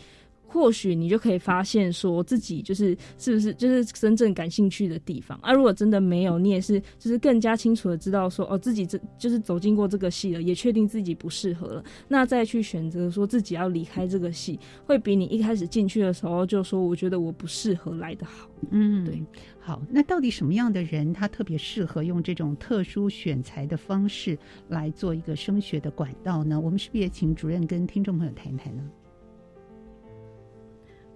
或许你就可以发现，说自己就是是不是就是真正感兴趣的地方。啊，如果真的没有，你也是就是更加清楚的知道说，哦，自己这就是走进过这个戏了，也确定自己不适合了，那再去选择说自己要离开这个戏，会比你一开始进去的时候就说我觉得我不适合来的好。嗯，对。好，那到底什么样的人他特别适合用这种特殊选材的方式来做一个升学的管道呢？我们是不是也请主任跟听众朋友谈谈呢？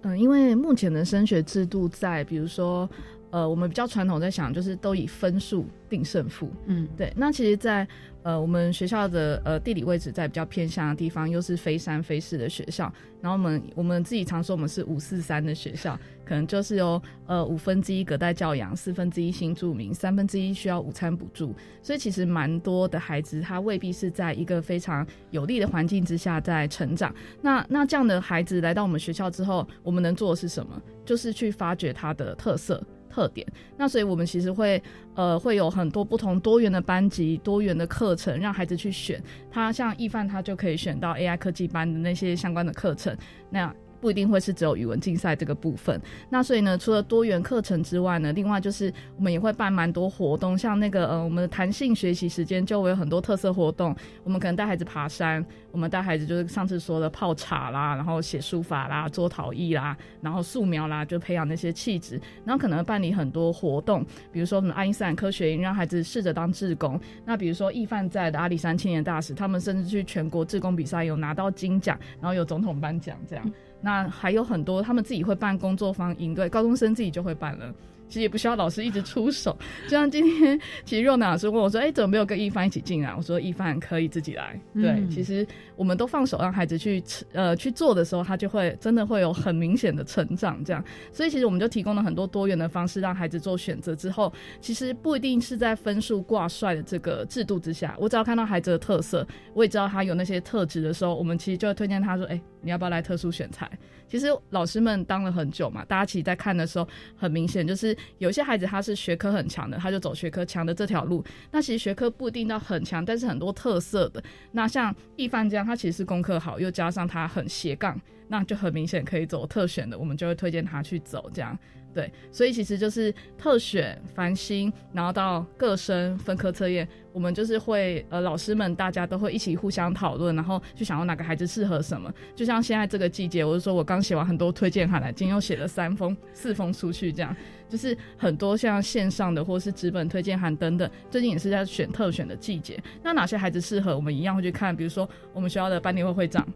嗯，因为目前的升学制度在，比如说，呃，我们比较传统在想，就是都以分数定胜负。嗯，对。那其实，在呃我们学校的呃地理位置在比较偏向的地方，又是非山非市的学校。然后我们我们自己常说我们是五四三的学校，可能就是有呃五分之一隔代教养，四分之一新住民，三分之一需要午餐补助。所以其实蛮多的孩子他未必是在一个非常有利的环境之下在成长。那那这样的孩子来到我们学校之后，我们能做的是什么？就是去发掘他的特色。特点，那所以我们其实会，呃，会有很多不同多元的班级、多元的课程，让孩子去选。他像易范，他就可以选到 AI 科技班的那些相关的课程。那不一定会是只有语文竞赛这个部分。那所以呢，除了多元课程之外呢，另外就是我们也会办蛮多活动，像那个呃，我们的弹性学习时间就会有很多特色活动。我们可能带孩子爬山，我们带孩子就是上次说的泡茶啦，然后写书法啦，做陶艺啦，然后素描啦，就培养那些气质。然后可能办理很多活动，比如说我们爱因斯坦科学营，让孩子试着当志工。那比如说易范在的阿里山青年大使，他们甚至去全国志工比赛有拿到金奖，然后有总统颁奖这样。那还有很多，他们自己会办工作坊应对，高中生自己就会办了。其实也不需要老师一直出手，就像今天，其实若楠老师问我说：“哎，怎么没有跟一帆一起进来？”我说：“一帆可以自己来。”对，其实我们都放手让孩子去呃去做的时候，他就会真的会有很明显的成长。这样，所以其实我们就提供了很多多元的方式，让孩子做选择之后，其实不一定是在分数挂帅的这个制度之下，我只要看到孩子的特色，我也知道他有那些特质的时候，我们其实就会推荐他说：“哎，你要不要来特殊选材？”其实老师们当了很久嘛，大家其实在看的时候，很明显就是有些孩子他是学科很强的，他就走学科强的这条路。那其实学科不一定到很强，但是很多特色的。那像易帆这样，他其实是功课好，又加上他很斜杠，那就很明显可以走特选的，我们就会推荐他去走这样。对，所以其实就是特选繁星，然后到各生分科测验，我们就是会呃老师们大家都会一起互相讨论，然后就想要哪个孩子适合什么。就像现在这个季节，我就说我刚写完很多推荐函来，今天又写了三封、四封出去，这样就是很多像线上的或是纸本推荐函等等。最近也是在选特选的季节，那哪些孩子适合，我们一样会去看。比如说我们学校的班联会会长，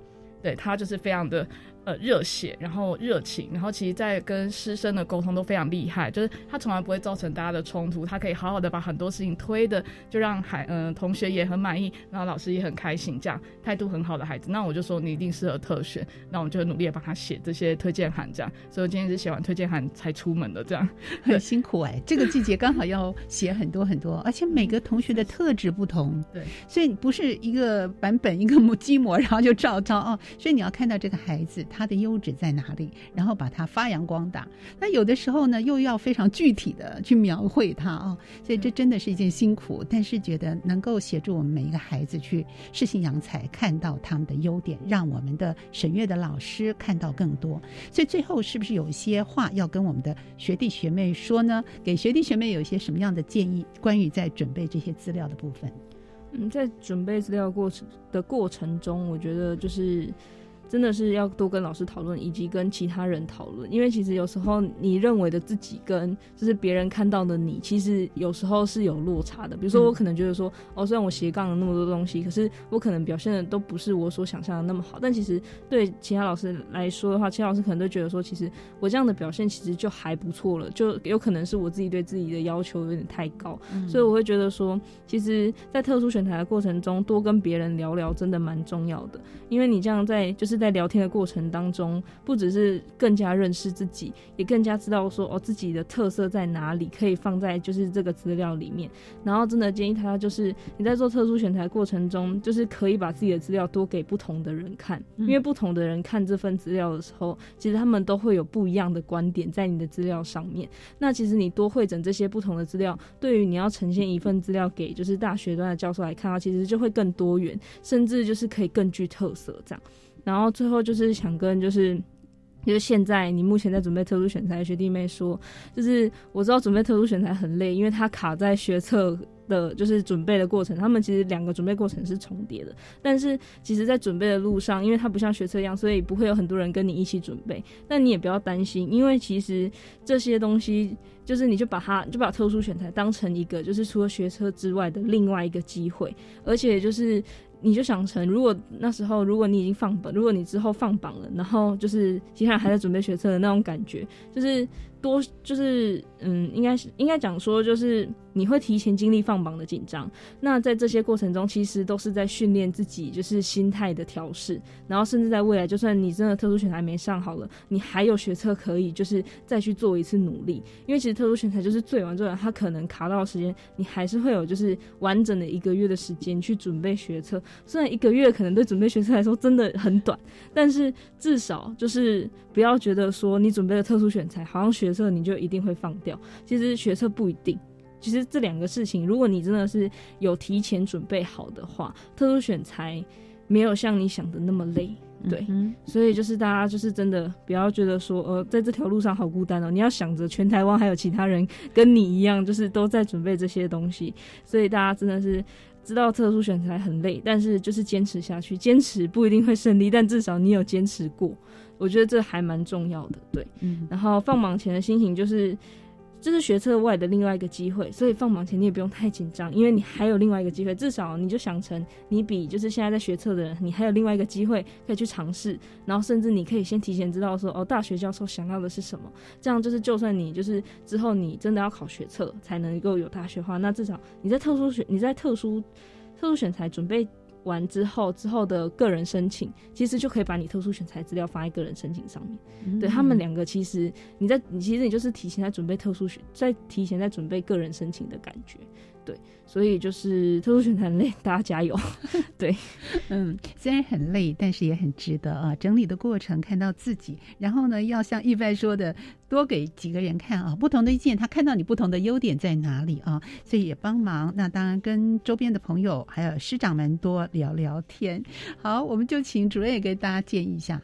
对他就是非常的。呃，热血，然后热情，然后其实，在跟师生的沟通都非常厉害，就是他从来不会造成大家的冲突，他可以好好的把很多事情推的，就让孩嗯同学也很满意，然后老师也很开心，这样态度很好的孩子，那我就说你一定适合特选，那我们就努力的帮他写这些推荐函，这样，所以我今天是写完推荐函才出门的，这样。很辛苦哎，这个季节刚好要写很多很多，而且每个同学的特质不同，对，所以不是一个版本一个模鸡模，然后就照照哦，所以你要看到这个孩子。它的优质在哪里？然后把它发扬光大。那有的时候呢，又要非常具体的去描绘它啊，所以这真的是一件辛苦。但是觉得能够协助我们每一个孩子去适性扬才，看到他们的优点，让我们的审阅的老师看到更多。所以最后是不是有一些话要跟我们的学弟学妹说呢？给学弟学妹有一些什么样的建议？关于在准备这些资料的部分？嗯，在准备资料过程的过程中，我觉得就是。真的是要多跟老师讨论，以及跟其他人讨论，因为其实有时候你认为的自己跟就是别人看到的你，其实有时候是有落差的。比如说，我可能觉得说，哦，虽然我斜杠了那么多东西，可是我可能表现的都不是我所想象的那么好。但其实对其他老师来说的话，其他老师可能都觉得说，其实我这样的表现其实就还不错了，就有可能是我自己对自己的要求有点太高。所以我会觉得说，其实，在特殊选材的过程中，多跟别人聊聊真的蛮重要的，因为你这样在就是。在聊天的过程当中，不只是更加认识自己，也更加知道说哦自己的特色在哪里，可以放在就是这个资料里面。然后真的建议他就是你在做特殊选材过程中，就是可以把自己的资料多给不同的人看，因为不同的人看这份资料的时候，其实他们都会有不一样的观点在你的资料上面。那其实你多会整这些不同的资料，对于你要呈现一份资料给就是大学端的教授来看啊，其实就会更多元，甚至就是可以更具特色这样。然后最后就是想跟就是，就是现在你目前在准备特殊选材学弟妹说，就是我知道准备特殊选材很累，因为它卡在学测的，就是准备的过程，他们其实两个准备过程是重叠的。但是其实，在准备的路上，因为它不像学测一样，所以不会有很多人跟你一起准备。但你也不要担心，因为其实这些东西，就是你就把它就把特殊选材当成一个，就是除了学车之外的另外一个机会，而且就是。你就想成，如果那时候如果你已经放榜，如果你之后放榜了，然后就是其他人还在准备学车的那种感觉，就是多就是嗯，应该是应该讲说就是。你会提前经历放榜的紧张，那在这些过程中，其实都是在训练自己，就是心态的调试，然后甚至在未来，就算你真的特殊选材没上好了，你还有学测可以，就是再去做一次努力。因为其实特殊选材就是最晚最晚，它可能卡到时间，你还是会有就是完整的一个月的时间去准备学测。虽然一个月可能对准备学测来说真的很短，但是至少就是不要觉得说你准备了特殊选材，好像学测你就一定会放掉。其实学测不一定。其实这两个事情，如果你真的是有提前准备好的话，特殊选材没有像你想的那么累，对。所以就是大家就是真的不要觉得说，呃，在这条路上好孤单哦。你要想着全台湾还有其他人跟你一样，就是都在准备这些东西。所以大家真的是知道特殊选材很累，但是就是坚持下去，坚持不一定会胜利，但至少你有坚持过，我觉得这还蛮重要的。对，嗯。然后放榜前的心情就是。这是学测外的另外一个机会，所以放榜前你也不用太紧张，因为你还有另外一个机会。至少你就想成你比就是现在在学测的人，你还有另外一个机会可以去尝试，然后甚至你可以先提前知道说哦，大学教授想要的是什么。这样就是就算你就是之后你真的要考学测才能够有大学化，那至少你在特殊选你在特殊特殊选材准备。完之后，之后的个人申请，其实就可以把你特殊选材资料放在个人申请上面。对他们两个，其实你在你其实你就是提前在准备特殊选，在提前在准备个人申请的感觉。对，所以就是特殊选材累，大家加油。对，嗯，虽然很累，但是也很值得啊。整理的过程，看到自己，然后呢，要像一般说的，多给几个人看啊，不同的意见，他看到你不同的优点在哪里啊，所以也帮忙。那当然跟周边的朋友还有师长们多聊聊天。好，我们就请主任也给大家建议一下。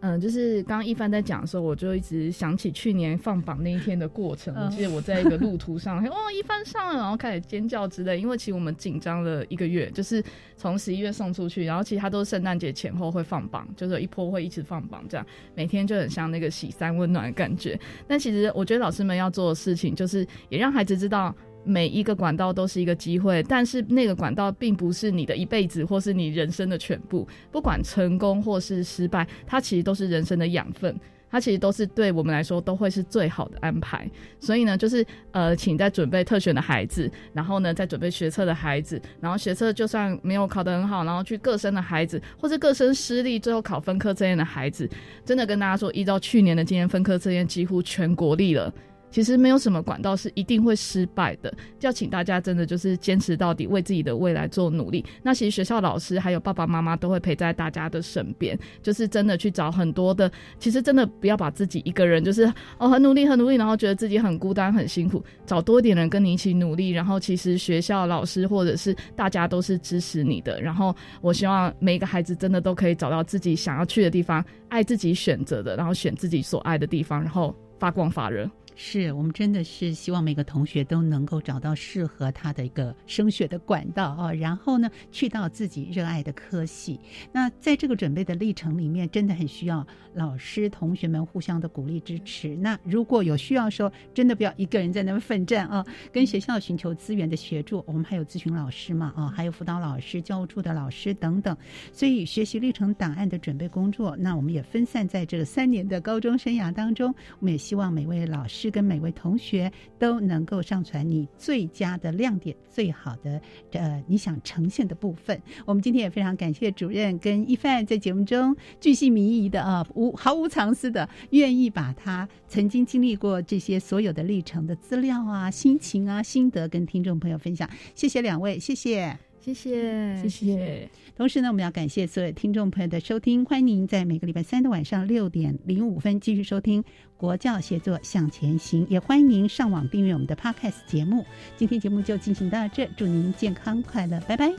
嗯，就是刚刚一帆在讲的时候，我就一直想起去年放榜那一天的过程。我记得我在一个路途上，哦，一帆上了，然后开始尖叫之类。因为其实我们紧张了一个月，就是从十一月送出去，然后其实它都是圣诞节前后会放榜，就是一波会一直放榜，这样每天就很像那个喜三温暖的感觉。但其实我觉得老师们要做的事情，就是也让孩子知道。每一个管道都是一个机会，但是那个管道并不是你的一辈子，或是你人生的全部。不管成功或是失败，它其实都是人生的养分，它其实都是对我们来说都会是最好的安排。所以呢，就是呃，请在准备特选的孩子，然后呢，在准备学测的孩子，然后学测就算没有考得很好，然后去各生的孩子，或是各生失利，最后考分科测验的孩子，真的跟大家说，依照去年的经验，分科测验几乎全国立了。其实没有什么管道是一定会失败的，要请大家真的就是坚持到底，为自己的未来做努力。那其实学校老师还有爸爸妈妈都会陪在大家的身边，就是真的去找很多的。其实真的不要把自己一个人就是哦很努力很努力，然后觉得自己很孤单很辛苦，找多一点人跟你一起努力。然后其实学校老师或者是大家都是支持你的。然后我希望每一个孩子真的都可以找到自己想要去的地方，爱自己选择的，然后选自己所爱的地方，然后发光发热。是我们真的是希望每个同学都能够找到适合他的一个升学的管道啊，然后呢，去到自己热爱的科系。那在这个准备的历程里面，真的很需要老师、同学们互相的鼓励支持。那如果有需要说，真的不要一个人在那边奋战啊，跟学校寻求资源的协助。我们还有咨询老师嘛啊，还有辅导老师、教务处的老师等等。所以学习历程档案的准备工作，那我们也分散在这三年的高中生涯当中。我们也希望每位老师。跟每位同学都能够上传你最佳的亮点、最好的呃你想呈现的部分。我们今天也非常感谢主任跟一范在节目中巨细靡遗的啊，无毫无藏私的，愿意把他曾经经历过这些所有的历程的资料啊、心情啊、心得跟听众朋友分享。谢谢两位，谢谢。谢谢，谢谢。同时呢，我们要感谢所有听众朋友的收听，欢迎您在每个礼拜三的晚上六点零五分继续收听《国教协作向前行》，也欢迎您上网订阅我们的 Podcast 节目。今天节目就进行到这，祝您健康快乐，拜拜。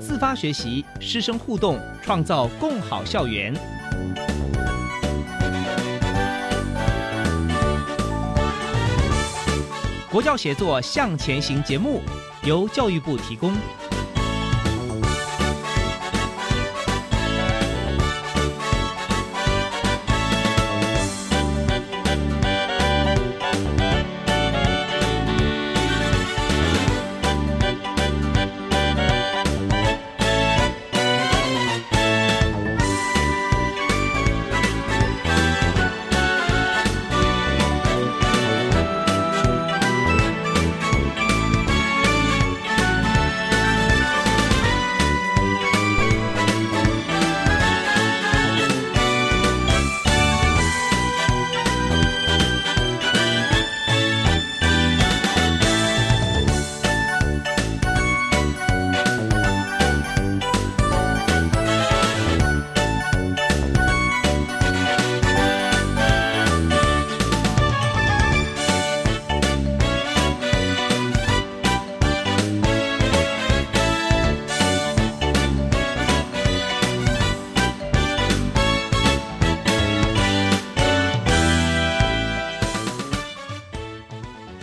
自发学习，师生互动，创造共好校园。国教协作向前行节目。由教育部提供。